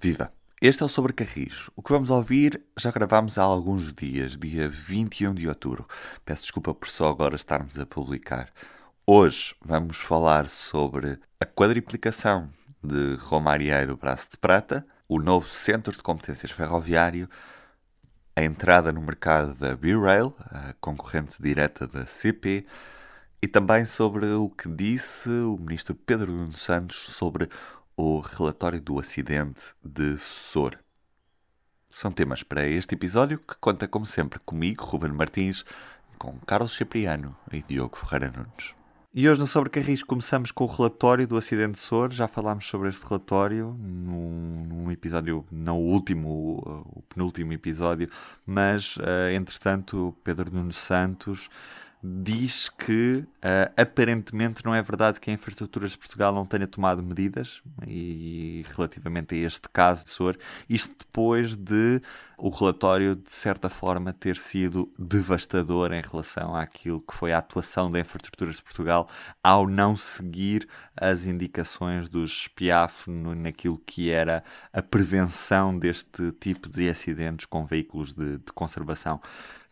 Viva! Este é o Sobre Carris. O que vamos ouvir já gravámos há alguns dias, dia 21 de outubro. Peço desculpa por só agora estarmos a publicar. Hoje vamos falar sobre a quadriplicação de Romarieiro Braço de Prata, o novo Centro de Competências Ferroviário, a entrada no mercado da B-Rail, a concorrente direta da CP, e também sobre o que disse o ministro Pedro Nuno Santos sobre o relatório do acidente de Sor. São temas para este episódio que conta, como sempre, comigo, Ruben Martins, com Carlos Cipriano e Diogo Ferreira Nunes. E hoje no Sobre Carris começamos com o relatório do acidente de Sor. Já falámos sobre este relatório num, num episódio, não o último, o, penúltimo episódio, mas, uh, entretanto, Pedro Nuno Santos diz que uh, aparentemente não é verdade que a Infraestruturas de Portugal não tenha tomado medidas e relativamente a este caso de SOR, isto depois de o relatório de certa forma ter sido devastador em relação àquilo que foi a atuação da Infraestruturas de Portugal ao não seguir as indicações dos SPIAF naquilo que era a prevenção deste tipo de acidentes com veículos de, de conservação.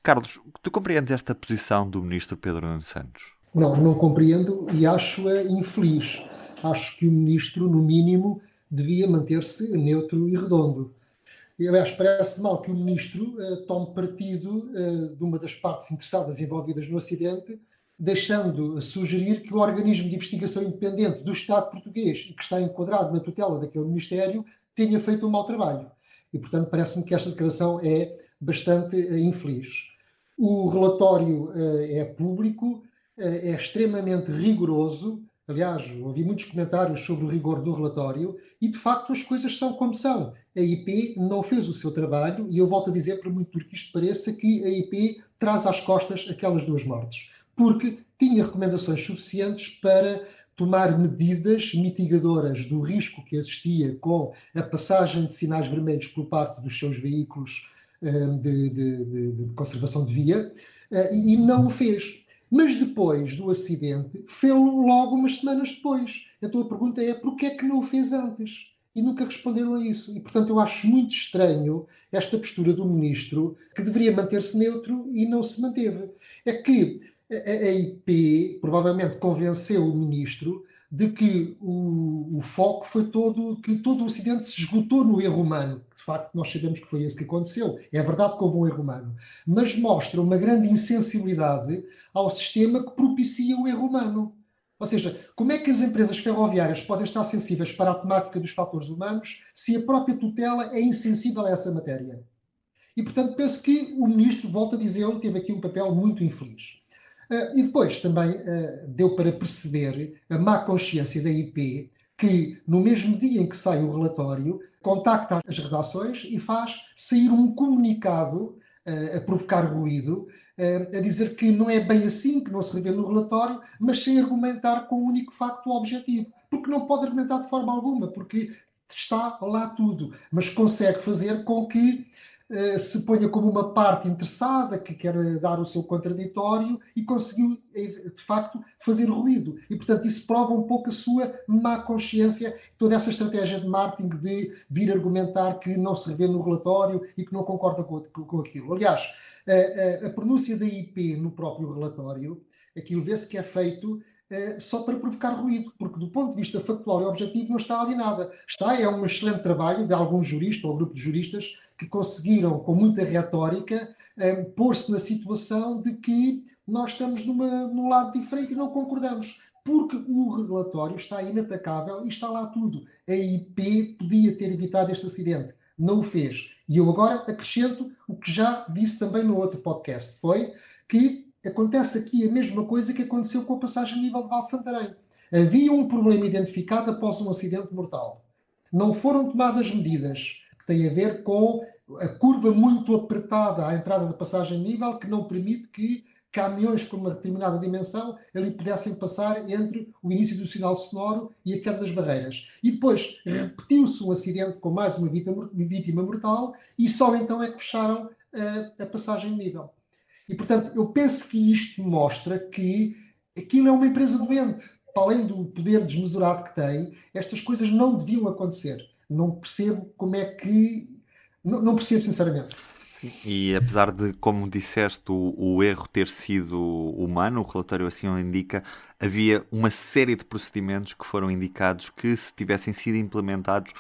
Carlos, tu compreendes esta posição do ministro Pedro Nuno Santos? Não, não compreendo e acho-a infeliz. Acho que o ministro, no mínimo, devia manter-se neutro e redondo. Aliás, parece mal que o ministro uh, tome partido uh, de uma das partes interessadas envolvidas no acidente, deixando sugerir que o organismo de investigação independente do Estado português, que está enquadrado na tutela daquele ministério, tenha feito um mau trabalho. E, portanto, parece-me que esta declaração é bastante uh, infeliz. O relatório uh, é público, uh, é extremamente rigoroso. Aliás, ouvi muitos comentários sobre o rigor do relatório e, de facto, as coisas são como são. A IP não fez o seu trabalho e eu volto a dizer, por muito que isto pareça, que a IP traz às costas aquelas duas mortes. Porque tinha recomendações suficientes para tomar medidas mitigadoras do risco que existia com a passagem de sinais vermelhos por parte dos seus veículos de, de, de, de conservação de via eh, e não o fez. Mas depois do acidente, fê-lo logo umas semanas depois. Então a pergunta é: porquê é que não o fez antes? E nunca responderam a isso. E, portanto, eu acho muito estranho esta postura do ministro, que deveria manter-se neutro e não se manteve. É que a IP provavelmente convenceu o ministro de que o, o, foco foi todo, que todo o Ocidente se esgotou no erro humano. De facto, nós sabemos que foi isso que aconteceu. É verdade que houve um erro humano. Mas mostra uma grande insensibilidade ao sistema que propicia o erro humano. Ou seja, como é que as empresas ferroviárias podem estar sensíveis para a temática dos fatores humanos se a própria tutela é insensível a essa matéria? E, portanto, penso que o ministro, volta a dizer, teve aqui um papel muito infeliz. Uh, e depois também uh, deu para perceber a má consciência da IP que, no mesmo dia em que sai o relatório, contacta as redações e faz sair um comunicado uh, a provocar ruído, a dizer que não é bem assim, que não se revê no relatório, mas sem argumentar com o um único facto objetivo. Porque não pode argumentar de forma alguma, porque está lá tudo, mas consegue fazer com que eh, se ponha como uma parte interessada que quer dar o seu contraditório e conseguiu, eh, de facto, fazer ruído. E, portanto, isso prova um pouco a sua má consciência, toda essa estratégia de marketing de vir argumentar que não se revê no relatório e que não concorda com, aquilo. Aliás, a, a, a pronúncia da IP no próprio relatório, aquilo vê-se que é feito só para provocar ruído, porque do ponto de vista factual e objetivo não está ali nada. Está, é um excelente trabalho de algum jurista ou grupo de juristas que conseguiram, com muita retórica, um, pôr-se na situação de que nós estamos numa, num lado diferente e não concordamos. Porque o relatório está inatacável e está lá tudo. A IP podia ter evitado este acidente, não o fez. E eu agora acrescento o que já disse também no outro podcast: foi que acontece aqui a mesma coisa que aconteceu com a passagem nível de Val Santarém. Havia um problema identificado após um acidente mortal. Não foram tomadas medidas que tem a ver com a curva muito apertada à entrada da passagem nível, que não permite que caminhões com uma determinada dimensão ali pudessem passar entre o início do sinal sonoro e a queda das barreiras. E depois repetiu-se um acidente com mais uma vítima mortal e só então é que fecharam a, a passagem nível. E portanto, eu penso que isto mostra que aquilo é uma empresa doente. Para além do poder desmesurado que tem, estas coisas não deviam acontecer Não percebo como é que. Não, não percebo, sinceramente. Sim. E apesar de, como disseste, o, o, erro ter sido humano, o relatório assim o indica, havia uma série de procedimentos que foram indicados que, se tivessem sido implementados,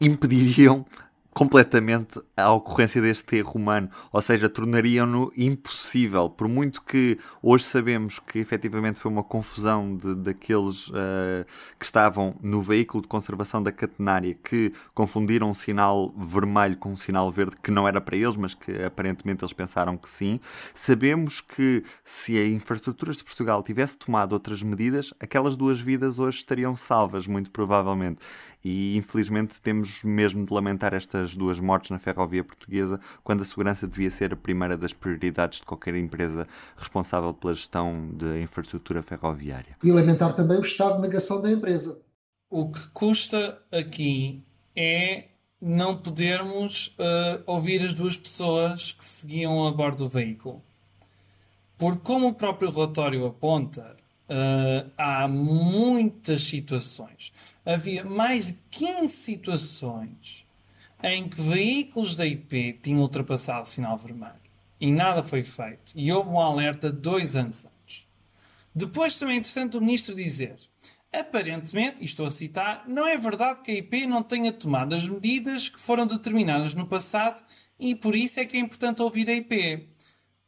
impediriam completamente a ocorrência deste erro humano, ou seja, tornariam-no impossível, por muito que hoje sabemos que efetivamente foi uma confusão de, daqueles uh, que estavam no veículo de conservação da catenária que confundiram um sinal vermelho com um sinal verde que não era para eles, mas que aparentemente eles pensaram que sim. Sabemos que se a Infraestruturas de Portugal tivesse tomado outras medidas, aquelas duas vidas hoje estariam salvas, muito provavelmente e infelizmente temos mesmo de lamentar estas duas mortes na ferrovia portuguesa, quando a segurança devia ser a primeira das prioridades de qualquer empresa responsável pela gestão da infraestrutura ferroviária. E lamentar também o estado de negação da empresa. O que custa aqui é não podermos uh, ouvir as duas pessoas que seguiam a bordo do veículo. Porque, como o próprio relatório aponta, uh, há muitas situações havia mais de 15 situações em que veículos da IP tinham ultrapassado o sinal vermelho e nada foi feito. E houve um alerta dois anos antes. Depois também é interessante o ministro dizer: aparentemente, e estou a citar, não é verdade que a IP não tenha tomado as medidas que foram determinadas no passado e por isso é que é importante ouvir a IP.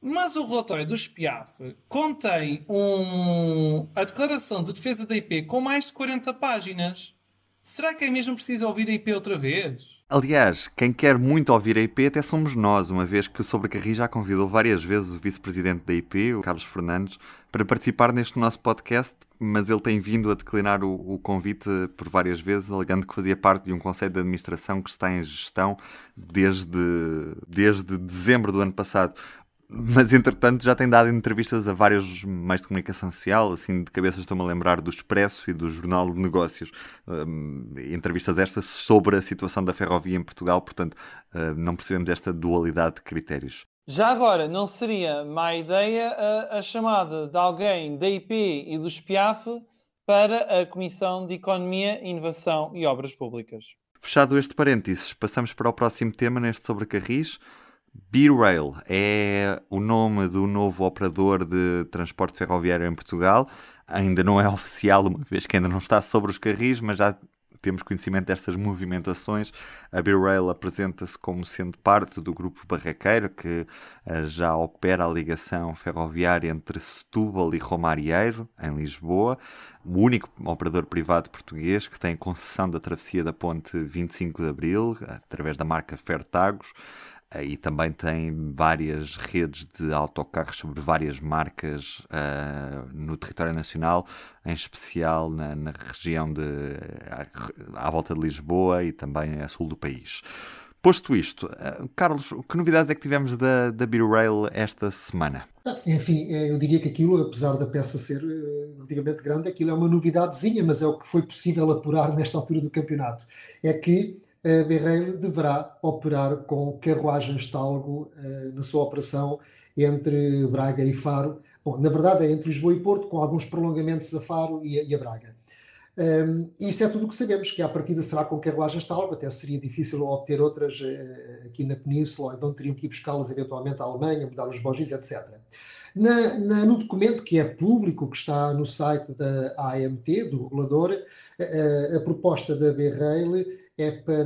Mas o relatório do SPIAF contém um... a declaração de defesa da IP com mais de 40 páginas. Será que é mesmo preciso ouvir a IP outra vez? Aliás, quem quer muito ouvir a IP até somos nós, uma vez que o Sobrecarris já convidou várias vezes o vice-presidente da IP, o Carlos Fernandes, para participar neste nosso podcast, mas ele tem vindo a declinar o, o, convite por várias vezes, alegando que fazia parte de um conselho de administração que está em gestão desde, desde dezembro do ano passado mas entretanto já tem dado entrevistas a vários meios de comunicação social, assim de cabeça estou-me a lembrar do Expresso e do Jornal de Negócios, um, entrevistas estas sobre a situação da ferrovia em Portugal, portanto uh, não percebemos esta dualidade de critérios. Já agora, não seria má ideia a, a chamada de alguém da IP e do SPIAF para a Comissão de Economia, Inovação e Obras Públicas? Fechado este parênteses, passamos para o próximo tema neste sobre Carris. B-Rail é o nome do novo operador de transporte ferroviário em Portugal. Ainda não é oficial, uma vez que ainda não está sobre os carris, mas já temos conhecimento destas movimentações. A B-Rail apresenta-se como sendo parte do grupo Barraqueiro, que uh, já opera a ligação ferroviária entre Setúbal e Romarieiro, em Lisboa. O único operador privado português que tem concessão da travessia da ponte 25 de Abril, através da marca Fertagos e também tem várias redes de autocarros sobre várias marcas uh, no território nacional, em especial na, na região de à, à, volta de Lisboa e também a sul do país. Posto isto, uh, Carlos, que novidades é que tivemos da, da B-Rail esta semana? Enfim, eh, eu diria que aquilo, apesar da peça ser relativamente grande, aquilo é uma novidadezinha, mas é o que foi possível apurar nesta altura do campeonato. É que a Berreiro deverá operar com carruagens talgo uh, na sua operação entre Braga e Faro. Bom, na verdade é entre Lisboa e Porto, com alguns prolongamentos a Faro e a, e a Braga. Um, ehm, isso é tudo o que sabemos, que a partida será com carruagens talgo, até seria difícil obter outras uh, aqui na Península, então teriam que ir buscá-las eventualmente à Alemanha, mudar os bogis, etc. Na, na, no documento que é público, que está no site da AMT, do regulador, uh, a proposta da B-Rail é para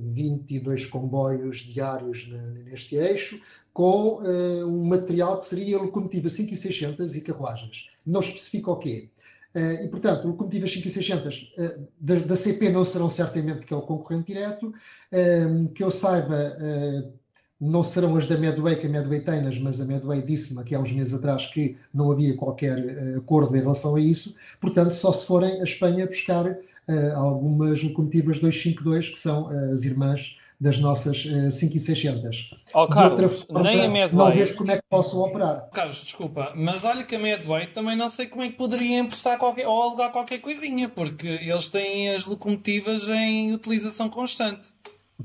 22 comboios diários neste eixo, com uh, um material que seria locomotiva 5600 e carruagens. Não especifica o quê. Uh, e, portanto, locomotivas 5600 uh, da, da, CP não serão certamente que é o concorrente direto, que eu saiba, não serão as da Medway, que a Medway tem, mas a Medway disse-me aqui há uns meses atrás que não havia qualquer acordo em relação a isso, portanto, só se forem a Espanha buscar algumas locomotivas 252, que são uh, as irmãs das nossas uh, 5600. Oh, Carlos, de outra forma, nem a Medway... não vejo como é que possam operar. Carlos, desculpa, mas olha que a Medway também não sei como é que poderia emprestar qualquer, ou alugar qualquer coisinha, porque eles têm as locomotivas em utilização constante.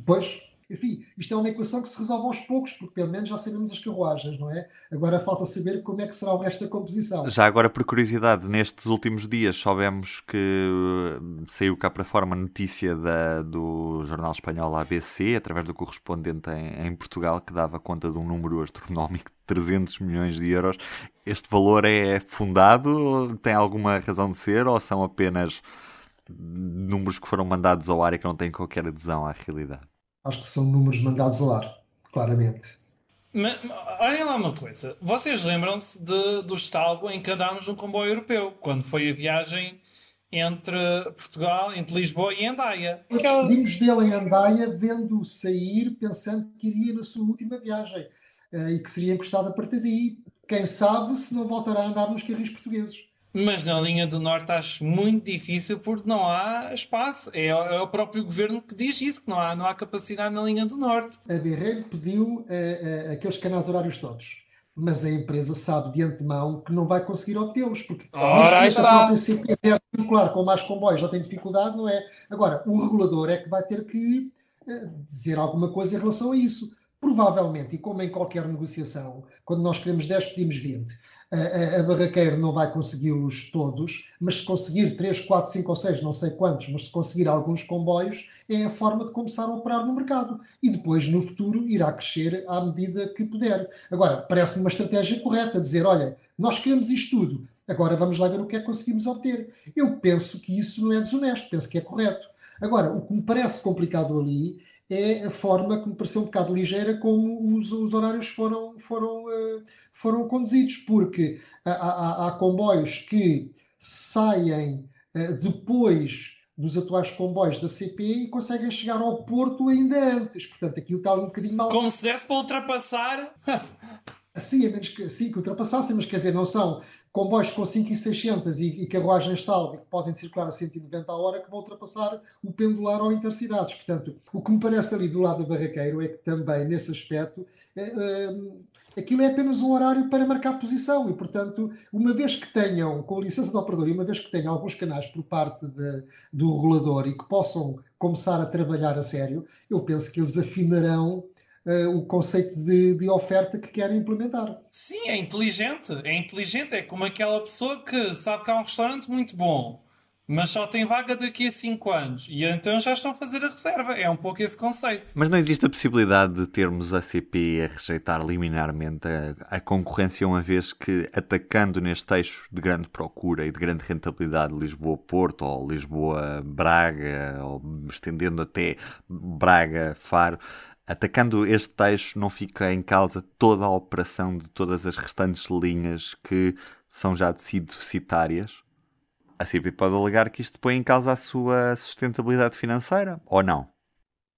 Pois, Enfim, isto é uma equação que se resolve aos poucos, porque pelo menos já sabemos as carruagens, não é? Agora falta saber como é que será o resto da composição. Já agora, por curiosidade, nestes últimos dias soubemos que uh, saiu cá para fora uma notícia da, do jornal espanhol ABC, através do correspondente em, em Portugal, que dava conta de um número astronómico de 300 milhões de euros. Este valor é fundado? Tem alguma razão de ser? Ou são apenas números que foram mandados ao ar e que não têm qualquer adesão à realidade? Acho que são números mandados ao ar, claramente. Mas, olhem lá uma coisa. Vocês lembram-se do estado em que andámos no comboio europeu, quando foi a viagem entre Portugal, entre Lisboa e Andaia. Despedimos dele em Andaia, vendo-o sair, pensando que iria na sua última viagem uh, e que seria encostado a partir daí. Quem sabe se não voltará a andar nos carris portugueses. Mas na linha do Norte acho muito difícil porque não há espaço. É, é, o próprio governo que diz isso, que não há, não há capacidade na linha do Norte. A BRL pediu uh, uh, aqueles canais horários todos. Mas a empresa sabe de antemão que não vai conseguir obtê-los, porque Ora, a própria CP é circular com mais comboios já tem dificuldade, não é? Agora, o regulador é que vai ter que uh, dizer alguma coisa em relação a isso. Provavelmente, e como em qualquer negociação, quando nós queremos 10, pedimos 20 a, a, barraqueira não vai consegui-los todos, mas se conseguir 3, 4, 5 ou 6, não sei quantos, mas se conseguir alguns comboios, é a forma de começar a operar no mercado. E depois, no futuro, irá crescer à medida que puder. Agora, parece-me uma estratégia correta dizer: olha, nós queremos isto tudo, agora vamos lá ver o que é que conseguimos obter. Eu penso que isso não é desonesto, penso que é correto. Agora, o que me parece complicado ali é a forma que me pareceu um bocado ligeira como os, os horários foram, foram, uh, foram conduzidos, porque há, há, há comboios que saem uh, depois dos atuais comboios da CP e conseguem chegar ao Porto ainda antes. Portanto, aquilo está um bocadinho mal. Como se desse para ultrapassar. Assim, a menos que, sim, que ultrapassassem, mas quer dizer, não são comboios com 5,600 e, e carruagens tal, que podem circular a 190 a hora, que vão ultrapassar o pendular ou intercidades. Portanto, o que me parece ali do lado do barraqueiro é que também, nesse aspecto, é, é, aquilo é apenas um horário para marcar posição e, portanto, uma vez que tenham, com licença do operador, e uma vez que tenham alguns canais por parte de, do regulador e que possam começar a trabalhar a sério, eu penso que eles afinarão uh, o conceito de, de, oferta que querem implementar. Sim, é inteligente. É inteligente. É como aquela pessoa que sabe que há um restaurante muito bom, mas só tem vaga daqui a 5 anos. E então já estão a fazer a reserva. É um pouco esse conceito. Mas não existe a possibilidade de termos a CP a rejeitar liminarmente a, a concorrência, uma vez que, atacando neste eixo de grande procura e de grande rentabilidade Lisboa-Porto ou Lisboa-Braga, ou estendendo até Braga-Faro, Atacando este texto, não fica em causa toda a operação de todas as restantes linhas que são já de si deficitárias? A CP pode alegar que isto põe em causa a sua sustentabilidade financeira, ou não?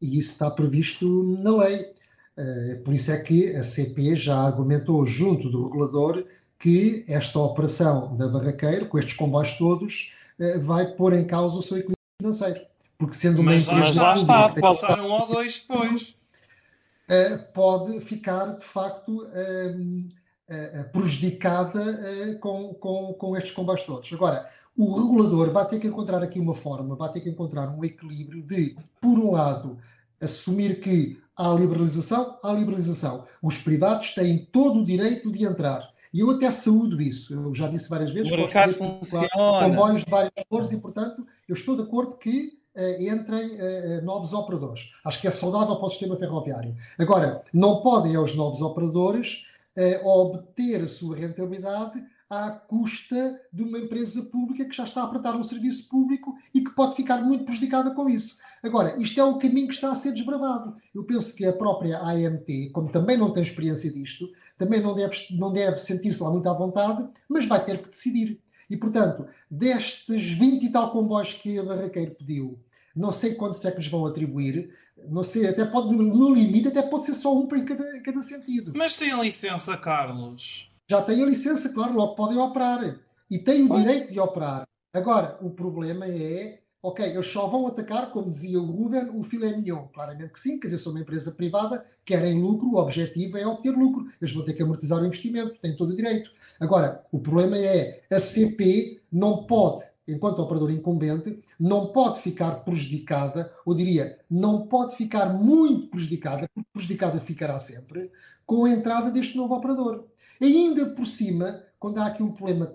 E isso está previsto na lei. Uh, por isso é que a CP já argumentou junto do regulador que esta operação da barraqueira, com estes comboios todos, uh, vai pôr em causa o seu equilíbrio financeiro. Porque sendo uma mas, empresa. Mas lá está, passaram um ou dois depois. Eh, pode ficar, de facto, ehm, eh, prejudicada eh, com, com, com estes combates todos. Agora, o regulador vai ter que encontrar aqui uma forma, vai ter que encontrar um equilíbrio de, por um lado, assumir que há liberalização, há liberalização. Os privados têm todo o direito de entrar. E eu até saúdo isso. Eu já disse várias vezes. O mercado funciona. Comboios de várias cores e, portanto, eu estou de acordo que eh, entrem eh, novos operadores. Acho que é saudável para o sistema ferroviário. Agora, não podem aos novos operadores eh, obter a sua rentabilidade à custa de uma empresa pública que já está a prestar um serviço público e que pode ficar muito prejudicada com isso. Agora, isto é o caminho que está a ser desbravado. Eu penso que a própria AMT, como também não tem experiência disto, também não deve, não deve sentir-se lá muito à vontade, mas vai ter que decidir. E, portanto, destes 20 e tal comboios que a Barraqueiro pediu, não sei quantos é que lhes vão atribuir, não sei, até pode, no limite, até pode ser só um para cada, cada sentido. Mas tem a licença, Carlos? Já tem a licença, claro, logo podem operar. E têm o direito de operar. Agora, o problema é, ok, eles só vão atacar, como dizia o Ruben, o filé mignon. Claramente que sim, quer dizer, são uma empresa privada, querem lucro, o objetivo é obter lucro. Eles vão ter que amortizar o investimento, têm todo o direito. Agora, o problema é, a CP não pode enquanto operador incumbente, não pode ficar prejudicada, ou diria, não pode ficar muito prejudicada, porque prejudicada ficará sempre, com a entrada deste novo operador. E ainda por cima, quando há aqui um problema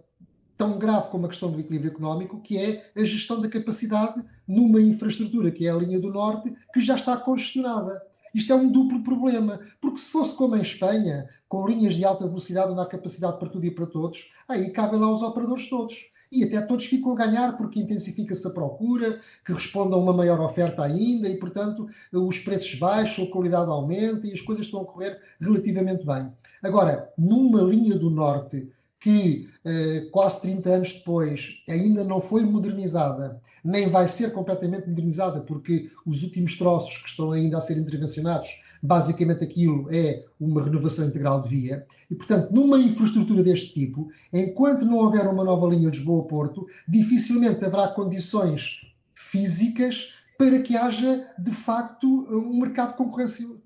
tão grave como a questão do equilíbrio económico, que é a gestão da capacidade numa infraestrutura, que é a linha do Norte, que já está congestionada. Isto é um duplo problema, porque se fosse como em Espanha, com linhas de alta velocidade onde há capacidade para tudo e para todos, aí cabem lá os operadores todos. E até todos ficam a ganhar porque intensifica-se a procura, que responde a uma maior oferta ainda e, portanto, os preços baixam, a qualidade aumenta e as coisas estão a correr relativamente bem. Agora, numa linha do Norte que eh, quase 30 anos depois ainda não foi modernizada, nem vai ser completamente modernizada, porque os últimos troços que estão ainda a ser intervencionados, basicamente aquilo é uma renovação integral de via. E, portanto, numa infraestrutura deste tipo, enquanto não houver uma nova linha Lisboa-Porto, dificilmente haverá condições físicas para que haja, de facto, um mercado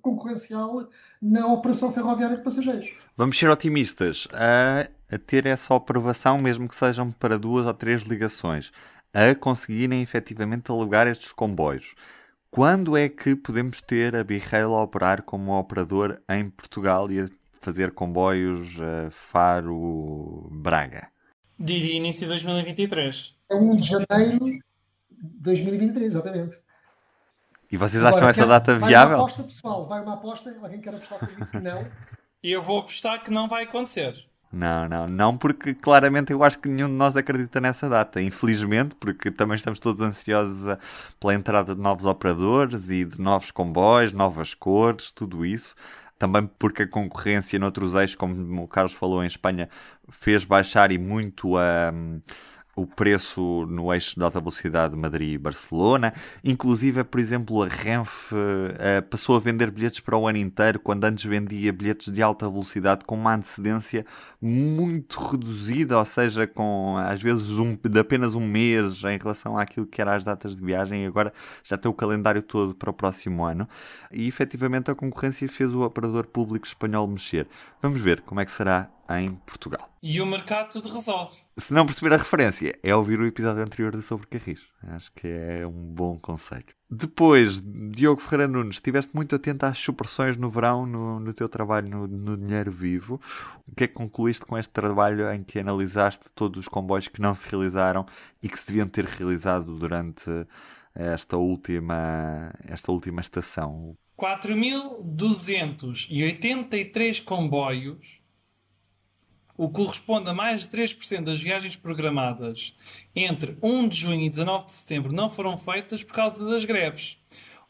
concorrencial na operação ferroviária de passageiros. Vamos ser otimistas. A a ter essa aprovação, mesmo que sejam para duas ou três ligações, a conseguirem efetivamente alugar estes comboios. Quando é que podemos ter a Birrail a operar como operador em Portugal e a fazer comboios uh, Faro-Braga? Diria início de 2023. É 1 de janeiro de 2023, exatamente. E vocês Agora, acham essa data vai viável? Vai uma aposta, pessoal. Vai uma aposta. Alguém quer apostar comigo que não? E eu vou apostar que não vai acontecer. Não, não, não, porque claramente eu acho que nenhum de nós acredita nessa data. Infelizmente, porque também estamos todos ansiosos a, pela entrada de novos operadores e de novos comboios, novas cores, tudo isso. Também porque a concorrência noutros eixos, como o Carlos falou em Espanha, fez baixar e muito a. Um, o preço no eixo de alta velocidade Madrid-Barcelona. Inclusive, por exemplo, a Renfe uh, passou a vender bilhetes para o ano inteiro, quando antes vendia bilhetes de alta velocidade com uma antecedência muito reduzida, ou seja, com às vezes um, de apenas um mês em relação àquilo que eram as datas de viagem, e agora já tem o calendário todo para o próximo ano. E efetivamente a concorrência fez o operador público espanhol mexer. Vamos ver como é que será em Portugal. E o mercado tudo resolve. Se não perceber a referência, é ouvir o episódio anterior de Sobre Carris. Acho que é um bom conselho. Depois, Diogo Ferreira Nunes, estiveste muito atento às supressões no verão no, no teu trabalho no, no, Dinheiro Vivo. O que é que concluíste com este trabalho em que analisaste todos os comboios que não se realizaram e que se deviam ter realizado durante esta última, esta última estação? 4.283 comboios o que corresponde a mais de 3% das viagens programadas entre 1 de junho e 19 de setembro não foram feitas por causa das greves.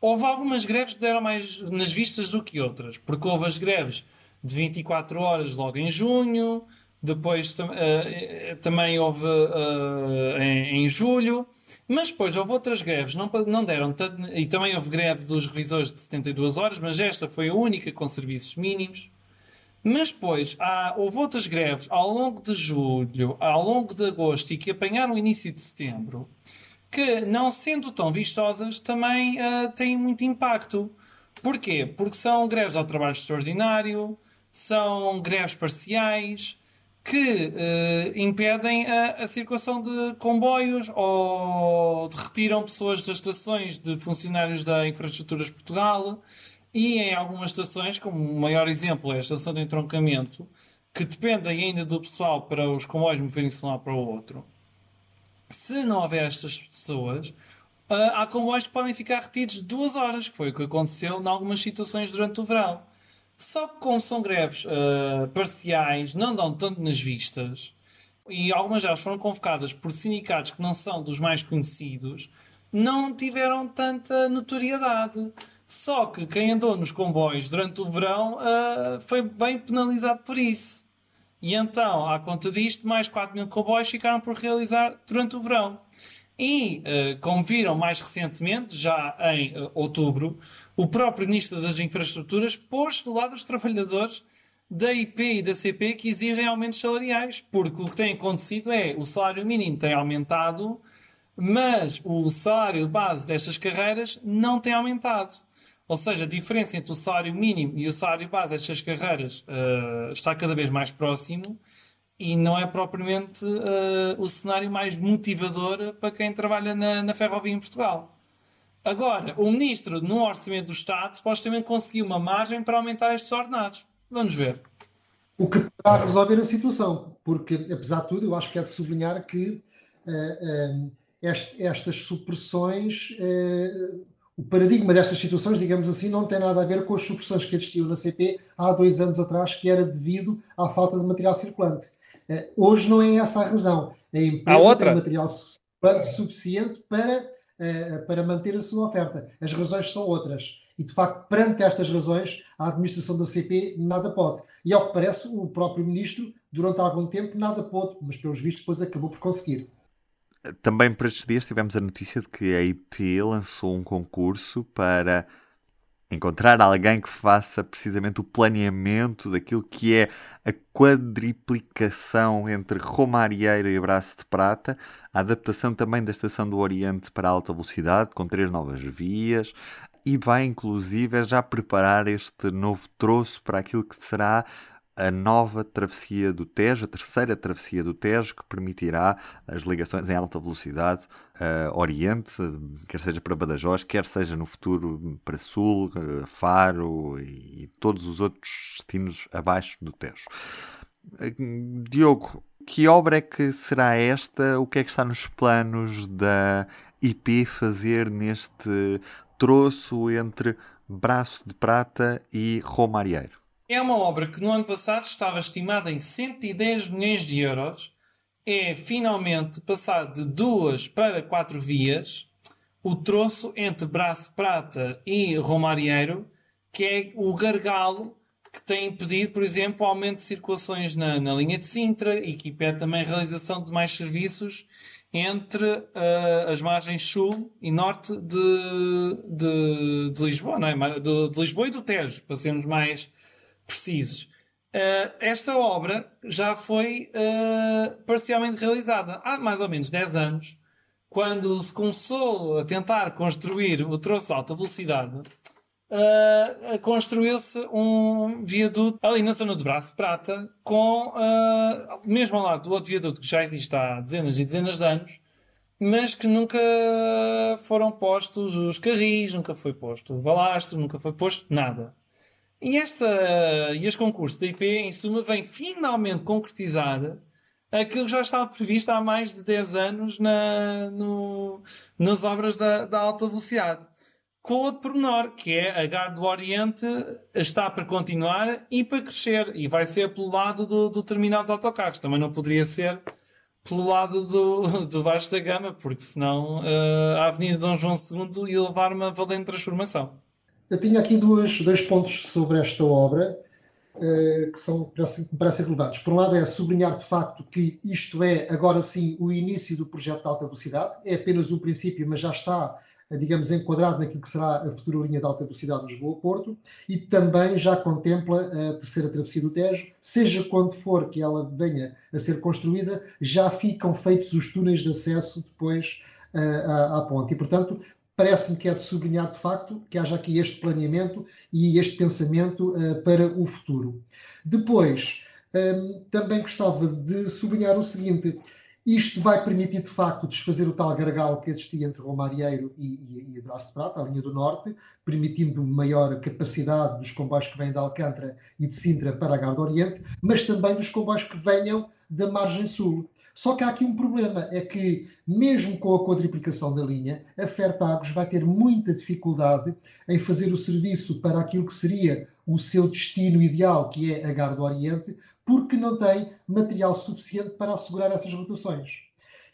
Houve algumas greves que deram mais nas vistas do que outras, porque houve as greves de 24 horas logo em junho, depois uh, também houve uh, em, em, julho, mas depois houve outras greves, não, não deram e também houve greve dos revisores de 72 horas, mas esta foi a única com serviços mínimos. Mas depois há, houve outras greves ao longo de julho, ao longo de agosto e que apanharam o início de setembro, que, não sendo tão vistosas, também uh, têm muito impacto. Porquê? Porque são greves ao trabalho extraordinário, são greves parciais que uh, impedem a, a, circulação de comboios ou retiram pessoas das estações de funcionários da Infraestruturas Portugal e em algumas estações, como o maior exemplo é a estação de entroncamento, que dependem ainda do pessoal para os comboios moverem-se de um lado para o outro. Se não houver estas pessoas, ah, há comboios que podem ficar retidos duas horas, que foi o que aconteceu em algumas situações durante o verão. Só que como são greves uh, parciais, não dão tanto nas vistas, e algumas delas foram convocadas por sindicatos que não são dos mais conhecidos, não tiveram tanta notoriedade. Só que quem andou nos comboios durante o verão uh, foi bem penalizado por isso. E então, à conta disto, mais 4 mil comboios ficaram por realizar durante o verão. E, uh, como viram mais recentemente, já em uh, outubro, o próprio Ministro das Infraestruturas pôs do lado dos trabalhadores da IP e da CP que exigem aumentos salariais, porque o que tem acontecido é o salário mínimo tem aumentado, mas o salário base destas carreiras não tem aumentado. Ou seja, a diferença entre o salário mínimo e o salário base destas carreiras uh, está cada vez mais próximo e não é propriamente uh, o cenário mais motivador para quem trabalha na, na ferrovia em Portugal. Agora, o ministro, no orçamento do Estado, supostamente conseguiu uma margem para aumentar estes ordenados. Vamos ver. O que poderá resolver a situação, porque, apesar de tudo, eu acho que é de sublinhar que uh, uh, est estas supressões, uh, o paradigma destas situações, digamos assim, não tem nada a ver com as supressões que existiam na CP há dois anos atrás, que era devido à falta de material circulante. hoje não é essa a razão. A empresa tem material circulante suficiente para, para manter a sua oferta. As razões são outras. E, de facto, perante estas razões, a administração da CP nada pode. E, ao que parece, o próprio ministro, durante algum tempo, nada pôde, mas, pelos vistos, depois acabou por conseguir. Também por estes dias tivemos a notícia de que a IP lançou um concurso para encontrar alguém que faça precisamente o planeamento daquilo que é a quadriplicação entre Romarieiro e Braço de Prata, a adaptação também da Estação do Oriente para alta velocidade, com três novas vias, e vai inclusive já preparar este novo troço para aquilo que será a nova travessia do Tejo, a terceira travessia do Tejo, que permitirá as ligações em alta velocidade uh, Oriente, quer seja para Badajoz, quer seja no futuro para Sul, uh, Faro e, todos os outros destinos abaixo do Tejo. Uh, Diogo, que obra é que será esta? O que é que está nos planos da IP fazer neste troço entre Braço de Prata e Romarieiro. É uma obra que no ano passado estava estimada em 110 milhões de euros. É finalmente passado de duas para quatro vias o troço entre Braço Prata e Romarieiro, que é o gargalo que tem impedido, por exemplo, o aumento de circulações na, na linha de Sintra e que impede também a realização de mais serviços entre uh, as margens sul e norte de, de, de Lisboa, não é? De, de, Lisboa e do Tejo, para sermos mais precisos. Uh, esta obra já foi uh, parcialmente realizada há mais ou menos 10 anos, quando se começou a tentar construir o troço de alta velocidade uh, construiu-se um viaduto ali na zona do Braço Prata, com mesmo ao lado do outro viaduto que já existe há dezenas e dezenas de anos, mas que nunca foram postos os carris, nunca foi posto o balastro, nunca foi posto nada. E, esta, e este concurso da IP, em suma, vem finalmente concretizar aquilo que já estava previsto há mais de 10 anos na, no, nas obras da, da alta velocidade com outro pormenor, que é a Gar do Oriente está para continuar e para crescer. E vai ser pelo lado do, do dos autocarros. Também não poderia ser pelo lado do, do Baixo da Gama, porque senão uh, a Avenida Dom João II ia levar uma valente transformação. Eu tinha aqui duas, dois pontos sobre esta obra uh, que são, me parecem relevantes. Por um lado, é sublinhar de facto que isto é, agora sim, o início do projeto de alta velocidade. É apenas um princípio, mas já está digamos, enquadrado naquilo que será a futura linha de alta velocidade Lisboa-Porto e também já contempla a terceira travessia do Tejo, seja quando for que ela venha a ser construída, já ficam feitos os túneis de acesso depois uh, à, à ponte. E, portanto, parece-me que é de sublinhar de facto que haja aqui este planeamento e este pensamento uh, para o futuro. Depois, um, também gostava de sublinhar o seguinte: isto vai permitir, de facto, desfazer o tal gargalo que existia entre Romarieiro e, e, e Braço de Prata, a linha do Norte, permitindo maior capacidade dos comboios que vêm de Alcântara e de Sintra para a Garda Oriente, mas também dos comboios que venham da margem sul. Só que há aqui um problema, é que mesmo com a quadriplicação da linha, a Fertagos vai ter muita dificuldade em fazer o serviço para aquilo que seria o seu destino ideal, que é a Garda Oriente, porque não tem material suficiente para assegurar essas rotações.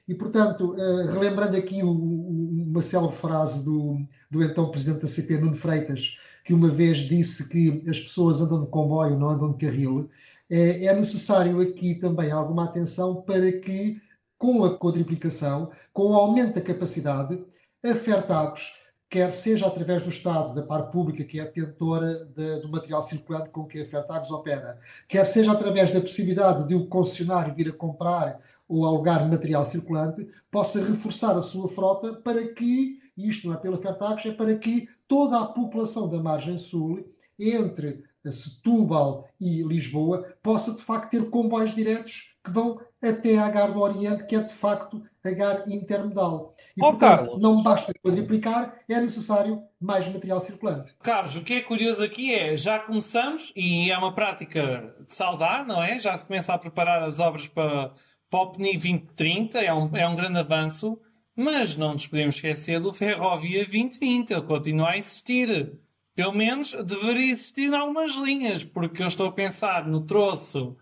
E, portanto, uh, relembrando aqui uma célebre frase do, do então presidente da CP, Nuno Freitas, que uma vez disse que as pessoas andam de comboio, não andam de carril, é, é necessário aqui também alguma atenção para que, com a quadriplicação, com o aumento da capacidade, a Fertagos quer seja através do Estado, da parte pública, que é detentora de, do material circulante com que a Fertagos opera, quer seja através da possibilidade de o concessionário vir a comprar ou alugar material circulante, possa reforçar a sua frota para que, isto não é pela Fertagos, é para que toda a população da margem sul, entre Setúbal e Lisboa, possa de facto ter comboios diretos que vão até a Agar do Oriente, que é de facto a Agar intermodal. E, Oh, portanto, Carlos. não basta quadriplicar, é necessário mais material circulante. Carlos, o que é curioso aqui é, já começamos, e é uma prática de saudar, não é? Já se começa a preparar as obras para, para o PNI 2030, é um, é um grande avanço, mas não nos podemos esquecer do Ferrovia 2020, ele continua a existir. Pelo menos deveria existir em algumas linhas, porque eu estou a pensar no troço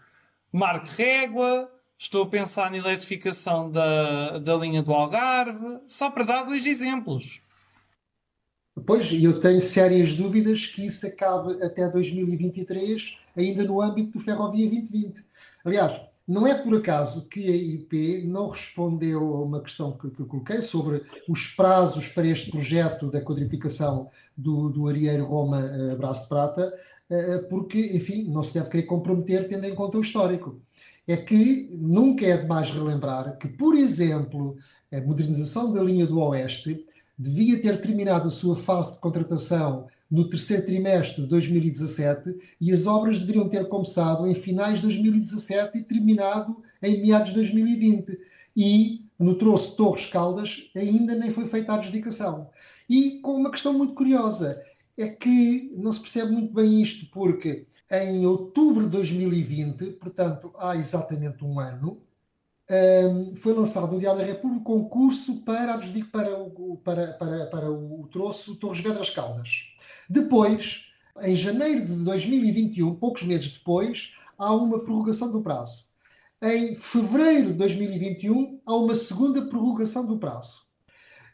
Marco Régua, estou a pensar na eletrificação da, da linha do Algarve, só para dar dois exemplos. Pois, e eu tenho sérias dúvidas que isso acabe até 2023, ainda no âmbito do Ferrovia 2020. Aliás, não é por acaso que a IP não respondeu a uma questão que, que eu coloquei sobre os prazos para este projeto da quadriplicação do, do Arieiro Roma eh, Braço de Prata, eh, porque, enfim, não se deve querer comprometer tendo em conta o histórico. É que nunca é demais relembrar que, por exemplo, a modernização da linha do Oeste devia ter terminado a sua fase de contratação no terceiro trimestre de 2017 e as obras deveriam ter começado em finais de 2017 e terminado em meados de 2020. E no troço Torres Caldas ainda nem foi feita a adjudicação. E com uma questão muito curiosa, é que não se percebe muito bem isto, porque em outubro de 2020, portanto há exatamente um ano, um, foi lançado no Diário da República um concurso para, adjudic- para, para, para, para o troço Torres Vedras Caldas. Depois, em janeiro de 2021, poucos meses depois, há uma prorrogação do prazo. Em fevereiro de 2021, há uma segunda prorrogação do prazo.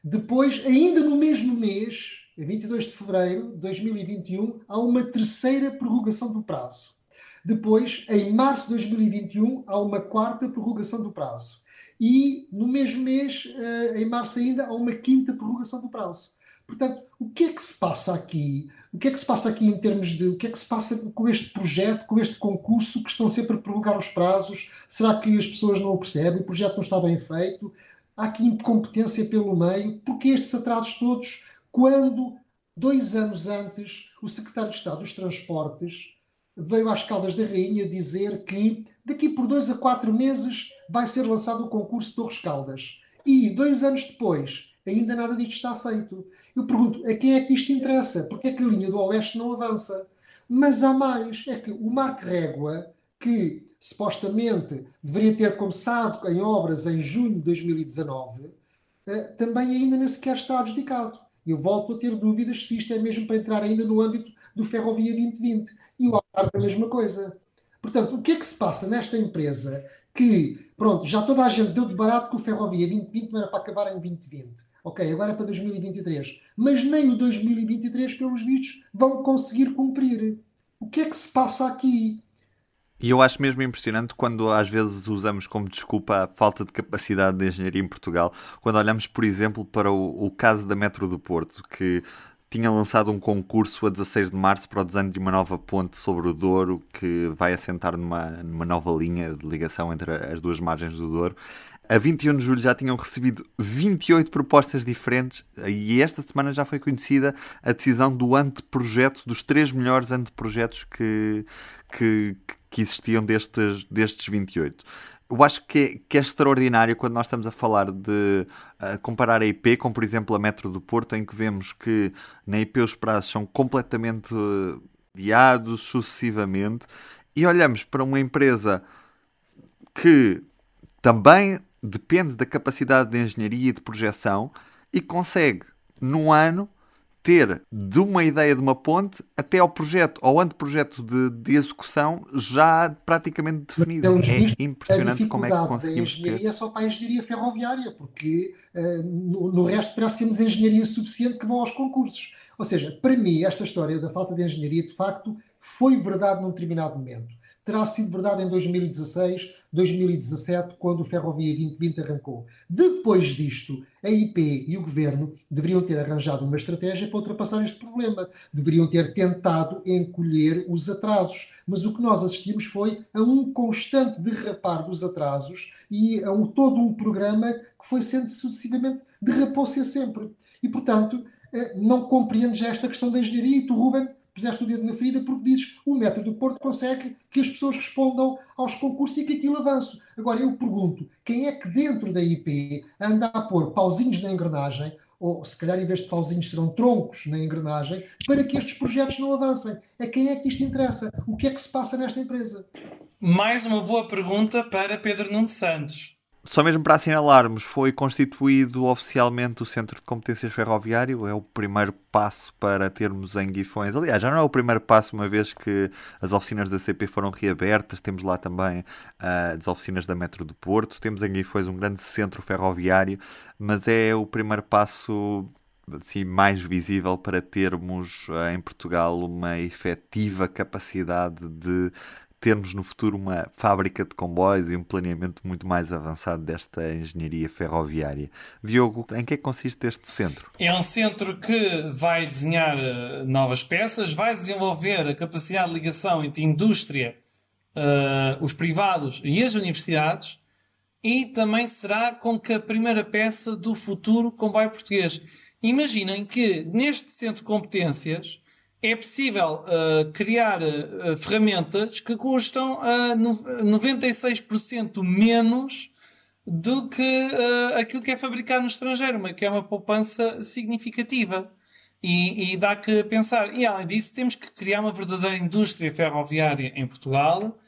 Depois, ainda no mesmo mês, em 22 de fevereiro de 2021, há uma terceira prorrogação do prazo. Depois, em março de 2021, há uma quarta prorrogação do prazo. E no mesmo mês, eh, em março ainda, há uma quinta prorrogação do prazo. Portanto, o que é que se passa aqui? O que é que se passa aqui em termos de. O que é que se passa com este projeto, com este concurso que estão sempre a prorrogar os prazos? Será que as pessoas não o percebem? O projeto não está bem feito? Há aqui incompetência pelo meio? Porque estes atrasos todos, quando dois anos antes o secretário de Estado dos Transportes veio às Caldas da Rainha dizer que daqui por dois a quatro meses vai ser lançado o concurso de Torres Caldas. E dois anos depois, ainda nada disto está feito. Eu pergunto, a quem é que isto interessa? Porque é que a linha do Oeste não avança? Mas há mais, é que o Marco Régua, que supostamente deveria ter começado em obras em junho de 2019, eh, também ainda nem sequer está adjudicado. Eu volto a ter dúvidas se isto é mesmo para entrar ainda no âmbito do Ferrovia 2020. E o Algarve é a mesma coisa. Portanto, o que é que se passa nesta empresa que, pronto, já toda a gente deu de barato que o Ferrovia 2020 não era para acabar em 2020. Ok, agora é para 2023. Mas nem o 2023, pelos vistos, vão conseguir cumprir. O que é que se passa aqui? E eu acho mesmo impressionante quando às vezes usamos como desculpa a falta de capacidade de engenharia em Portugal, quando olhamos, por exemplo, para o, o caso da Metro do Porto, que tinha lançado um concurso a 16 de março para o desenho de uma nova ponte sobre o Douro, que vai assentar numa, numa nova linha de ligação entre as duas margens do Douro. A 21 de julho já tinham recebido 28 propostas diferentes e esta semana já foi conhecida a decisão do anteprojeto, dos três melhores anteprojetos que, que, que existiam destes, destes 28. Eu acho que é, que é extraordinário quando nós estamos a falar de uh, comparar a IP com, por exemplo, a Metro do Porto, em que vemos que na IP os prazos são completamente uh, adiados sucessivamente e olhamos para uma empresa que também depende da capacidade de engenharia e de projeção e consegue, num ano, ter de uma ideia de uma ponte até ao projeto, ao anteprojeto de, de execução já praticamente definido. É impressionante a como é que dificuldade da conseguimos engenharia ter. é só para a engenharia ferroviária, porque uh, no, no resto parece que temos engenharia suficiente que vão aos concursos. Ou seja, para mim, esta história da falta de engenharia, de facto, foi verdade num determinado momento. Terá sido verdade em 2016, 2017, quando o Ferrovia 2020 arrancou. Depois disto, a IP e o governo deveriam ter arranjado uma estratégia para ultrapassar este problema. Deveriam ter tentado encolher os atrasos. Mas o que nós assistimos foi a um constante derrapar dos atrasos e a um, todo um programa que foi sendo sucessivamente derrapou-se sempre. E, portanto, não compreendo já esta questão da engenharia e tu, Ruben, puseste o dedo na ferida porque dizes o método do Porto consegue que as pessoas respondam aos concursos e que aquilo avance. Agora, eu pergunto, quem é que dentro da IP anda a pôr pauzinhos na engrenagem, ou se calhar em vez de pauzinhos serão troncos na engrenagem, para que estes projetos não avancem? A quem é que isto interessa? O que é que se passa nesta empresa? Mais uma boa pergunta para Pedro Nuno Santos. Só mesmo para assinalarmos, foi constituído oficialmente o Centro de Competências Ferroviário. É o primeiro passo para termos em Guifões. Aliás, já não é o primeiro passo, uma vez que as oficinas da CP foram reabertas. Temos lá também uh, as oficinas da Metro do Porto. Temos em Guifões um grande centro ferroviário, mas é o primeiro passo assim, mais visível para termos uh, em Portugal uma efetiva capacidade de termos no futuro uma fábrica de comboios e um planeamento muito mais avançado desta engenharia ferroviária. Diogo, em que é consiste este centro? É um centro que vai desenhar eh, novas peças, vai desenvolver a capacidade de ligação entre a indústria, uh, os privados e as universidades e também será com que a primeira peça do futuro comboio português. Imaginem que neste centro de competências é possível uh, criar uh, ferramentas que custam uh, 96% menos do que aquilo que é fabricado no estrangeiro, que é uma poupança significativa. E, e, dá que pensar. E além disso, temos que criar uma verdadeira indústria ferroviária em Portugal.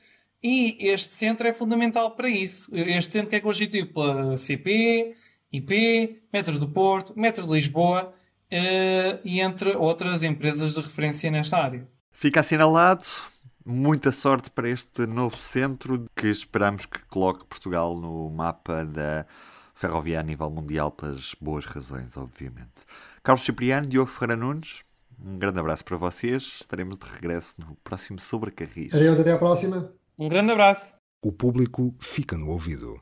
E este centro é fundamental para isso. Este centro que é constituído pela CP, IP, Metro do Porto, Metro de Lisboa e entre outras empresas de referência nesta área. Fica assinalado. Muita sorte para este novo centro que esperamos que coloque Portugal no mapa da ferrovia a nível mundial pelas boas razões, obviamente. Carlos Cipriano, Diogo Ferreira Nunes, um grande abraço para vocês. Estaremos de regresso no próximo Sobre Carris. Adeus, até à próxima. Um grande abraço. O público fica no ouvido.